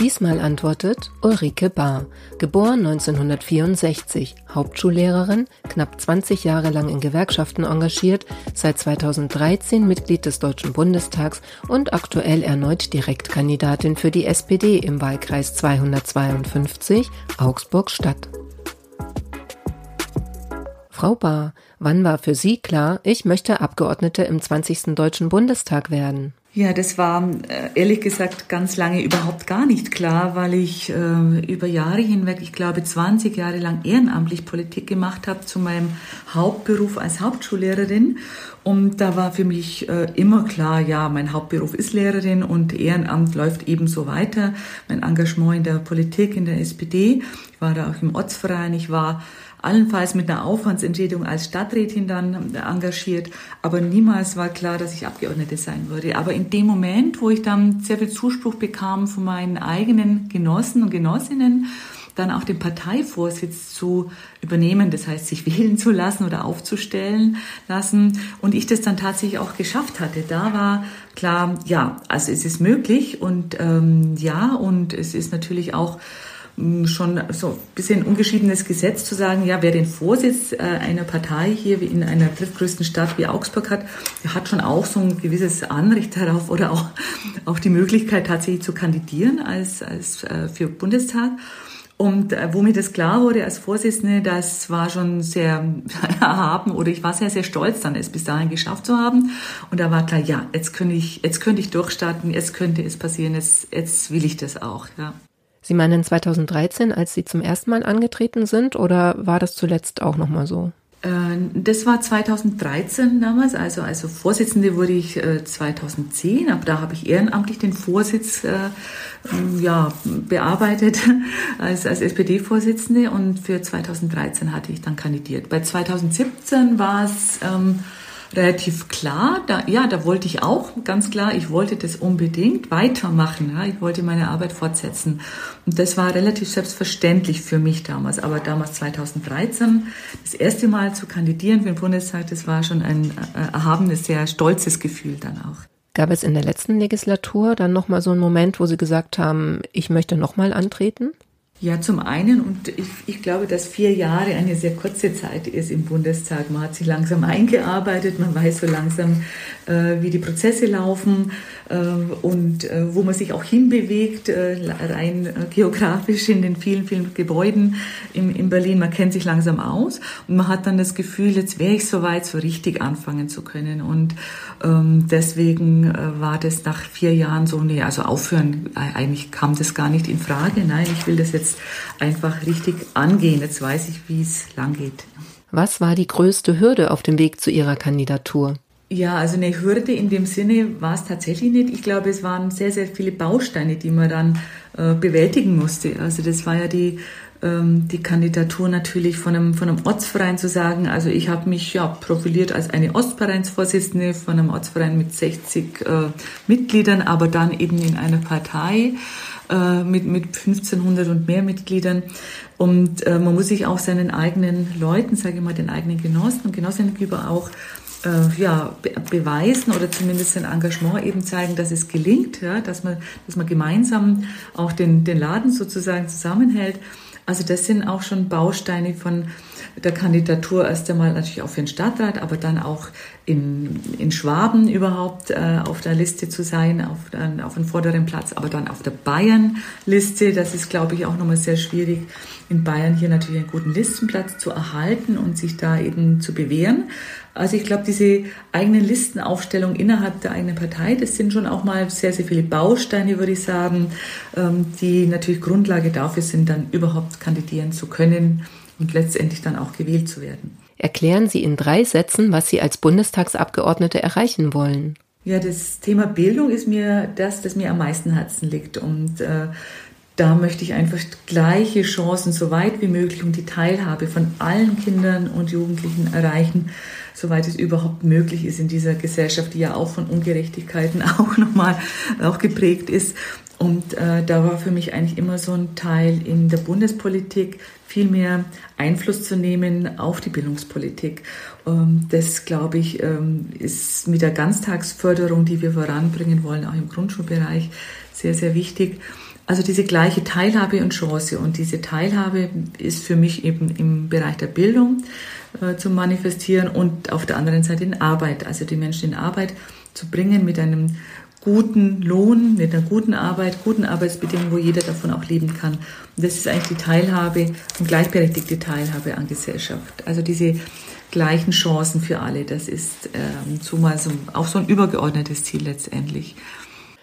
Diesmal antwortet Ulrike Bahr, geboren 1964, Hauptschullehrerin, knapp 20 Jahre lang in Gewerkschaften engagiert, seit 2013 Mitglied des Deutschen Bundestags und aktuell erneut Direktkandidatin für die SPD im Wahlkreis 252 Augsburg-Stadt. Frau Bahr, wann war für Sie klar, ich möchte Abgeordnete im 20. Deutschen Bundestag werden? Ja, das war äh, ehrlich gesagt ganz lange überhaupt gar nicht klar, weil ich äh, über Jahre hinweg, ich glaube 20 Jahre lang ehrenamtlich Politik gemacht habe zu meinem Hauptberuf als Hauptschullehrerin. Und da war für mich äh, immer klar, ja, mein Hauptberuf ist Lehrerin und Ehrenamt läuft ebenso weiter. Mein Engagement in der Politik, in der SPD, ich war da auch im Ortsverein, ich war allenfalls mit einer Aufwandsentschädigung als Stadträtin dann engagiert, aber niemals war klar, dass ich Abgeordnete sein würde. Aber in dem Moment, wo ich dann sehr viel Zuspruch bekam von meinen eigenen Genossen und Genossinnen, dann auch den Parteivorsitz zu übernehmen, das heißt sich wählen zu lassen oder aufzustellen lassen und ich das dann tatsächlich auch geschafft hatte. Da war klar, ja, also es ist möglich und ähm, ja und es ist natürlich auch schon so ein bisschen ungeschriebenes Gesetz zu sagen, ja, wer den Vorsitz äh, einer Partei hier in einer drittgrößten Stadt wie Augsburg hat, der hat schon auch so ein gewisses Anrecht darauf oder auch, auch die Möglichkeit tatsächlich zu kandidieren als, als äh, für Bundestag. Und äh, wo mir das klar wurde als Vorsitzende, das war schon sehr erhaben oder ich war sehr, sehr stolz, dann es bis dahin geschafft zu haben. Und da war klar, ja, jetzt könnte ich, jetzt könnte ich durchstarten, jetzt könnte es passieren, jetzt, jetzt will ich das auch, ja. Sie meinen 2013, als Sie zum ersten Mal angetreten sind, oder war das zuletzt auch nochmal so? Äh, das war 2013 damals, also, also Vorsitzende wurde ich 2010, äh, aber da habe ich ehrenamtlich den Vorsitz äh, ähm, ja, bearbeitet als, als SPD-Vorsitzende und für 2013 hatte ich dann kandidiert. Bei 2017 war es ähm, relativ klar. Da, ja, da wollte ich auch ganz klar, ich wollte das unbedingt weitermachen. Ja, ich wollte meine Arbeit fortsetzen. Und das war relativ selbstverständlich für mich damals. Aber damals 2013, das erste Mal zu kandidieren für den Bundestag, das war schon ein äh, erhabenes, sehr stolzes Gefühl dann auch. Gab es in der letzten Legislatur dann nochmal so einen Moment, wo Sie gesagt haben, ich möchte nochmal antreten? Ja, zum einen, und ich, ich, glaube, dass vier Jahre eine sehr kurze Zeit ist im Bundestag. Man hat sich langsam eingearbeitet, man weiß so langsam, äh, wie die Prozesse laufen äh, und äh, wo man sich auch hinbewegt, äh, rein äh, geografisch in den vielen, vielen Gebäuden im, in Berlin. Man kennt sich langsam aus und man hat dann das Gefühl, jetzt wäre ich soweit, so richtig anfangen zu können. Und ähm, deswegen äh, war das nach vier Jahren so, nee, also aufhören, eigentlich kam das gar nicht in Frage. Nein, ich will das jetzt jetzt einfach richtig angehen. Jetzt weiß ich, wie es lang geht. Was war die größte Hürde auf dem Weg zu Ihrer Kandidatur? Ja, also eine Hürde in dem Sinne war es tatsächlich nicht. Ich glaube, es waren sehr, sehr viele Bausteine, die man dann äh, bewältigen musste. Also das war ja die, ähm, die Kandidatur natürlich von einem, von einem Ortsverein zu sagen. Also ich habe mich ja profiliert als eine Ostvereinsvorsitzende von einem Ortsverein mit 60 äh, Mitgliedern, aber dann eben in einer Partei äh, mit, mit 1500 und mehr Mitgliedern. Und äh, man muss sich auch seinen eigenen Leuten, sage ich mal, den eigenen Genossen und Genossinnen gegenüber auch äh, ja, be beweisen oder zumindest sein Engagement eben zeigen, dass es gelingt, ja, dass, man, dass man gemeinsam auch den, den Laden sozusagen zusammenhält. Also das sind auch schon Bausteine von der Kandidatur erst einmal natürlich auch für den Stadtrat, aber dann auch in, in Schwaben überhaupt äh, auf der Liste zu sein, auf, dann, auf dem vorderen Platz, aber dann auf der Bayern-Liste. Das ist, glaube ich, auch nochmal sehr schwierig, in Bayern hier natürlich einen guten Listenplatz zu erhalten und sich da eben zu bewähren. Also ich glaube, diese eigenen Listenaufstellung innerhalb der eigenen Partei, das sind schon auch mal sehr, sehr viele Bausteine, würde ich sagen, ähm, die natürlich Grundlage dafür sind, dann überhaupt kandidieren zu können und letztendlich dann auch gewählt zu werden. Erklären Sie in drei Sätzen, was Sie als Bundestagsabgeordnete erreichen wollen. Ja, das Thema Bildung ist mir das, das mir am meisten Herzen liegt. Und äh, da möchte ich einfach gleiche Chancen so weit wie möglich und die Teilhabe von allen Kindern und Jugendlichen erreichen, soweit es überhaupt möglich ist in dieser Gesellschaft, die ja auch von Ungerechtigkeiten auch nochmal auch geprägt ist. Und äh, da war für mich eigentlich immer so ein Teil in der Bundespolitik, viel mehr Einfluss zu nehmen auf die Bildungspolitik. Ähm, das, glaube ich, ähm, ist mit der Ganztagsförderung, die wir voranbringen wollen, auch im Grundschulbereich, sehr, sehr wichtig. Also diese gleiche Teilhabe und Chance. Und diese Teilhabe ist für mich eben im Bereich der Bildung äh, zu manifestieren und auf der anderen Seite in Arbeit, also die Menschen in Arbeit zu bringen mit einem guten Lohn, mit einer guten Arbeit, guten Arbeitsbedingungen, wo jeder davon auch leben kann. Und das ist eigentlich die Teilhabe und gleichberechtigte Teilhabe an Gesellschaft. Also diese gleichen Chancen für alle, das ist ähm, zumal so, auch so ein übergeordnetes Ziel letztendlich.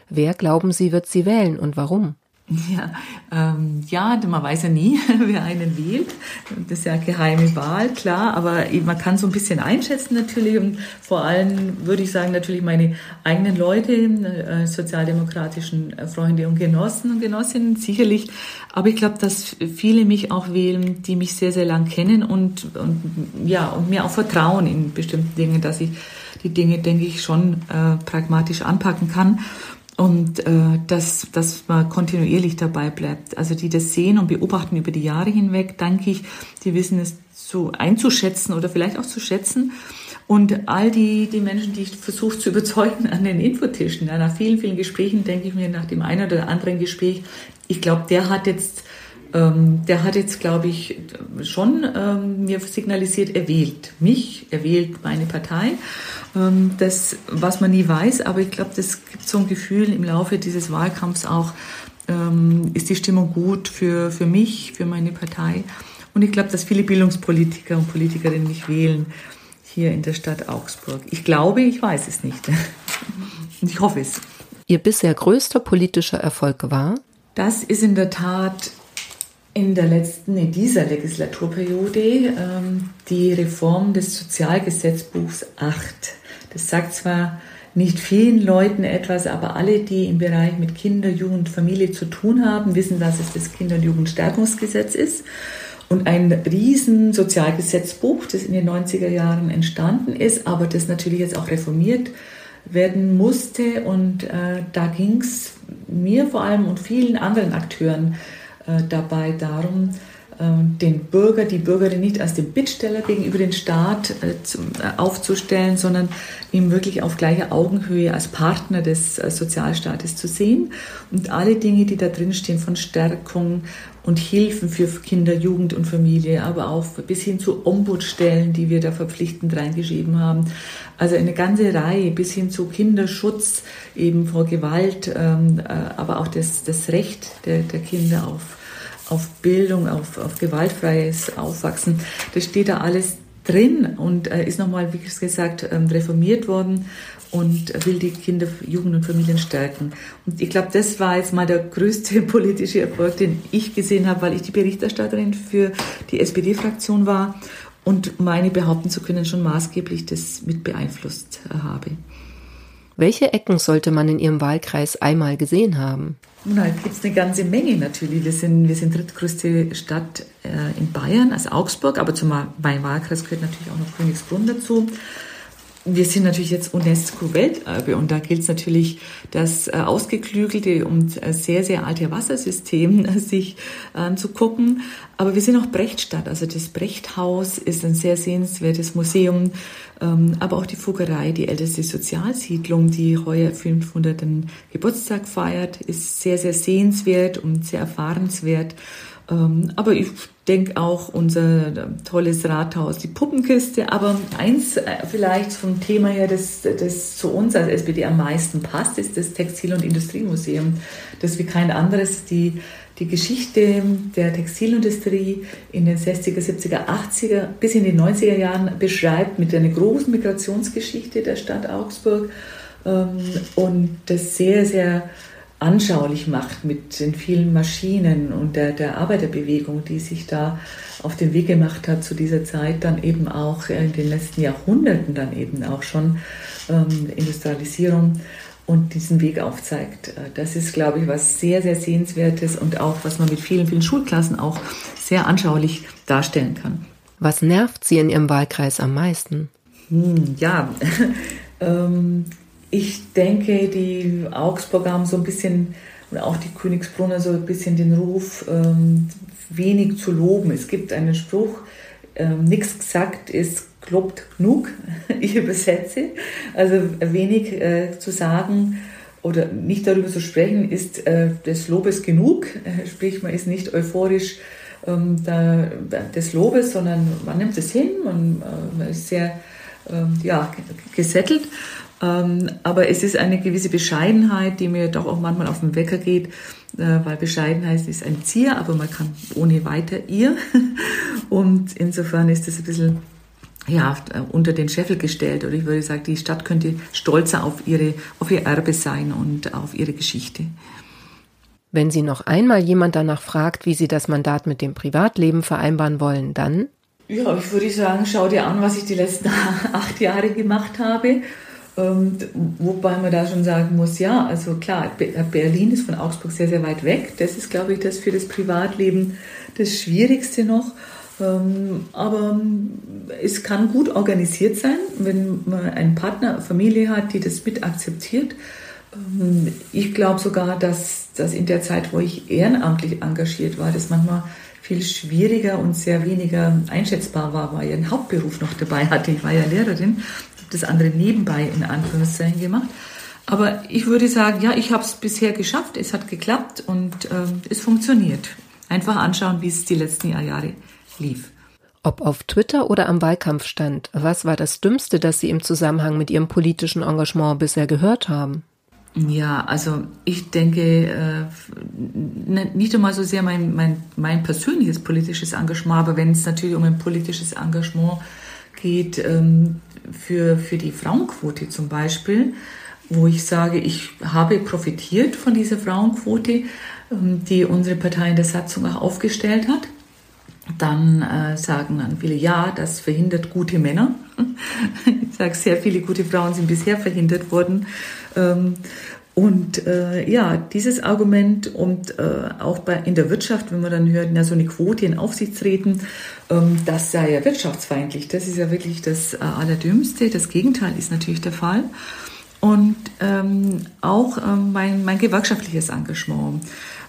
Wer glauben Sie, wird sie wählen und warum? Ja, ähm, ja, man weiß ja nie, wer einen wählt. Das ist ja geheime Wahl, klar, aber man kann so ein bisschen einschätzen natürlich und vor allem würde ich sagen natürlich meine eigenen Leute, äh, sozialdemokratischen Freunde und Genossen und Genossinnen sicherlich. Aber ich glaube, dass viele mich auch wählen, die mich sehr, sehr lang kennen und, und ja, und mir auch vertrauen in bestimmten Dingen, dass ich die Dinge, denke ich, schon äh, pragmatisch anpacken kann und äh, dass, dass man kontinuierlich dabei bleibt. Also die das sehen und beobachten über die Jahre hinweg, denke ich, die wissen es so einzuschätzen oder vielleicht auch zu schätzen. Und all die, die Menschen, die ich versuche zu überzeugen an den Infotischen, ja, nach vielen, vielen Gesprächen denke ich mir nach dem einen oder anderen Gespräch, ich glaube, der hat jetzt ähm, der hat jetzt, glaube ich, schon ähm, mir signalisiert, er wählt mich, er wählt meine Partei. Ähm, das, was man nie weiß, aber ich glaube, das gibt so ein Gefühl im Laufe dieses Wahlkampfs auch, ähm, ist die Stimmung gut für, für mich, für meine Partei. Und ich glaube, dass viele Bildungspolitiker und Politikerinnen mich wählen hier in der Stadt Augsburg. Ich glaube, ich weiß es nicht. Ich hoffe es. Ihr bisher größter politischer Erfolg war? Das ist in der Tat in der letzten, in dieser Legislaturperiode ähm, die Reform des Sozialgesetzbuchs 8. Das sagt zwar nicht vielen Leuten etwas, aber alle, die im Bereich mit Kinder, Jugend, Familie zu tun haben, wissen, dass es das Kinder- und Jugendstärkungsgesetz ist und ein riesen Sozialgesetzbuch, das in den 90er Jahren entstanden ist, aber das natürlich jetzt auch reformiert werden musste. Und äh, da ging es mir vor allem und vielen anderen Akteuren dabei darum, den Bürger, die Bürgerin nicht als den Bittsteller gegenüber dem Staat äh, äh, aufzustellen, sondern ihm wirklich auf gleicher Augenhöhe als Partner des Sozialstaates zu sehen und alle Dinge, die da drin stehen von Stärkung und Hilfen für Kinder, Jugend und Familie, aber auch bis hin zu Ombudsstellen, die wir da verpflichtend reingeschrieben haben. Also eine ganze Reihe bis hin zu Kinderschutz eben vor Gewalt, ähm, äh, aber auch das, das Recht der, der Kinder auf, auf Bildung, auf, auf gewaltfreies Aufwachsen. Das steht da alles drin und äh, ist nochmal, wie gesagt, ähm, reformiert worden und will die Kinder, Jugend und Familien stärken. Und ich glaube, das war jetzt mal der größte politische Erfolg, den ich gesehen habe, weil ich die Berichterstatterin für die SPD-Fraktion war und meine behaupten zu können, schon maßgeblich das mit beeinflusst äh, habe. Welche Ecken sollte man in Ihrem Wahlkreis einmal gesehen haben? Na, gibt es eine ganze Menge natürlich. Wir sind, wir sind drittgrößte Stadt äh, in Bayern, als Augsburg, aber zum meinem Wahlkreis gehört natürlich auch noch Königsbrunn dazu wir sind natürlich jetzt UNESCO-Welterbe und da gilt es natürlich, das äh, ausgeklügelte und äh, sehr, sehr alte Wassersystem sich anzugucken. Aber wir sind auch Brechtstadt, also das Brechthaus ist ein sehr sehenswertes Museum, ähm, aber auch die Fuggerei, die älteste Sozialsiedlung, die heuer 500. Geburtstag feiert, ist sehr, sehr sehenswert und sehr erfahrenswert. Ähm, aber ich denke auch unser tolles Rathaus, die Puppenkiste. Aber eins äh, vielleicht vom Thema her, das, das zu uns als SPD am meisten passt, ist das Textil- und Industriemuseum, das wie kein anderes die, die Geschichte der Textilindustrie in den 60er, 70er, 80er bis in die 90er Jahren beschreibt mit einer großen Migrationsgeschichte der Stadt Augsburg ähm, und das sehr, sehr anschaulich macht mit den vielen Maschinen und der, der Arbeiterbewegung, die sich da auf den Weg gemacht hat zu dieser Zeit, dann eben auch in den letzten Jahrhunderten dann eben auch schon ähm, Industrialisierung und diesen Weg aufzeigt. Äh, das ist, glaube ich, was sehr, sehr Sehenswertes und auch, was man mit vielen, vielen Schulklassen auch sehr anschaulich darstellen kann. Was nervt Sie in Ihrem Wahlkreis am meisten? Hm, ja, ähm, ich denke, die Augsburger haben so ein bisschen, und auch die Königsbrunner so ein bisschen den Ruf, ähm, wenig zu loben. Es gibt einen Spruch, ähm, nichts gesagt ist klopt genug. Ich übersetze. Also wenig äh, zu sagen oder nicht darüber zu sprechen, ist äh, des Lobes genug. Sprich, man ist nicht euphorisch ähm, da, des Lobes, sondern man nimmt es hin, man, äh, man ist sehr ähm, ja, gesettelt. Ähm, aber es ist eine gewisse Bescheidenheit, die mir doch auch manchmal auf den Wecker geht, äh, weil Bescheidenheit ist ein Zier, aber man kann ohne weiter ihr. Und insofern ist das ein bisschen ja, unter den Scheffel gestellt. Oder ich würde sagen, die Stadt könnte stolzer auf, ihre, auf ihr Erbe sein und auf ihre Geschichte. Wenn Sie noch einmal jemand danach fragt, wie Sie das Mandat mit dem Privatleben vereinbaren wollen, dann? Ja, ich würde sagen, schau dir an, was ich die letzten acht Jahre gemacht habe. Ähm, wobei man da schon sagen muss, ja, also klar, Berlin ist von Augsburg sehr, sehr weit weg. Das ist, glaube ich, das für das Privatleben das Schwierigste noch. Ähm, aber es kann gut organisiert sein, wenn man einen Partner, Familie hat, die das mit akzeptiert. Ähm, ich glaube sogar, dass, dass in der Zeit, wo ich ehrenamtlich engagiert war, das manchmal viel schwieriger und sehr weniger einschätzbar war, weil ich einen Hauptberuf noch dabei hatte. Ich war ja Lehrerin, das andere nebenbei in Anführungszeichen gemacht. Aber ich würde sagen, ja, ich habe es bisher geschafft, es hat geklappt und äh, es funktioniert. Einfach anschauen, wie es die letzten Jahre lief. Ob auf Twitter oder am Wahlkampfstand, was war das Dümmste, das Sie im Zusammenhang mit Ihrem politischen Engagement bisher gehört haben? Ja, also ich denke, äh, nicht einmal so sehr mein, mein, mein persönliches politisches Engagement, aber wenn es natürlich um ein politisches Engagement geht, ähm, für, für die Frauenquote zum Beispiel, wo ich sage, ich habe profitiert von dieser Frauenquote, ähm, die unsere Partei in der Satzung auch aufgestellt hat dann äh, sagen dann viele, ja, das verhindert gute Männer. ich sage, sehr viele gute Frauen sind bisher verhindert worden. Ähm, und äh, ja, dieses Argument und äh, auch bei, in der Wirtschaft, wenn man dann hört, na, so eine Quote in Aufsichtsräten, ähm, das sei ja wirtschaftsfeindlich. Das ist ja wirklich das äh, Allerdümmste. Das Gegenteil ist natürlich der Fall. Und ähm, auch ähm, mein, mein gewerkschaftliches Engagement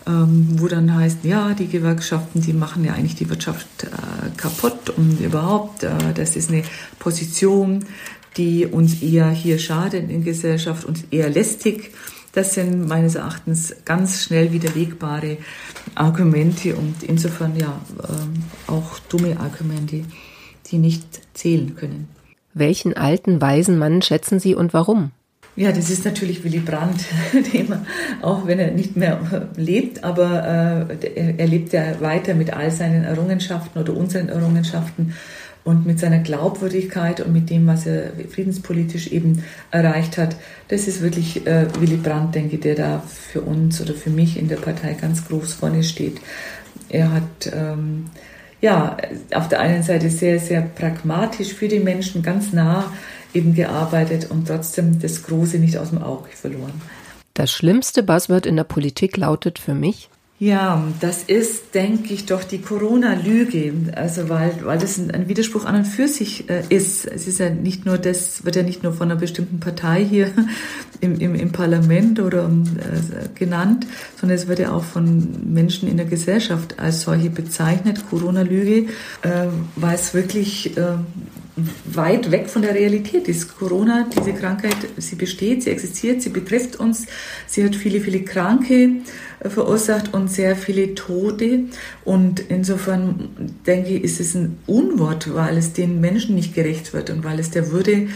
ähm, wo dann heißt, ja, die Gewerkschaften, die machen ja eigentlich die Wirtschaft äh, kaputt und überhaupt, äh, das ist eine Position, die uns eher hier schadet in Gesellschaft und eher lästig. Das sind meines Erachtens ganz schnell widerlegbare Argumente und insofern ja äh, auch dumme Argumente, die nicht zählen können. Welchen alten, weisen Mann schätzen Sie und warum? Ja, das ist natürlich Willy Brandt, auch wenn er nicht mehr lebt, aber äh, er lebt ja weiter mit all seinen Errungenschaften oder unseren Errungenschaften und mit seiner Glaubwürdigkeit und mit dem, was er friedenspolitisch eben erreicht hat. Das ist wirklich äh, Willy Brandt, denke ich, der da für uns oder für mich in der Partei ganz groß vorne steht. Er hat ähm, ja auf der einen Seite sehr, sehr pragmatisch für die Menschen ganz nah eben gearbeitet und trotzdem das Große nicht aus dem Auge verloren. Das schlimmste Buzzword in der Politik lautet für mich? Ja, das ist, denke ich, doch die Corona-Lüge. Also weil, weil das ein, Widerspruch an und für sich äh, ist. Es ist ja nicht nur das, wird ja nicht nur von einer bestimmten Partei hier im, im, im Parlament oder äh, genannt, sondern es wird ja auch von Menschen in der Gesellschaft als solche bezeichnet, Corona-Lüge, äh, weil es wirklich äh, weit weg von der Realität ist. Corona, diese Krankheit, sie besteht, sie existiert, sie betrifft uns, sie hat viele, viele Kranke äh, verursacht und sehr viele Tote. Und insofern denke ich, ist es ein Unwort, weil es den Menschen nicht gerecht wird und weil es der Würde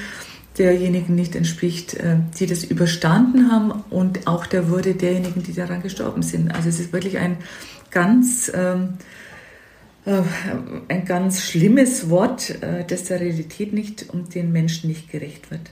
derjenigen nicht entspricht, äh, die das überstanden haben und auch der Würde derjenigen, die daran gestorben sind. Also es ist wirklich ein ganz ähm, äh, ein ganz schlimmes Wort, äh, das der Realität nicht und den Menschen nicht gerecht wird.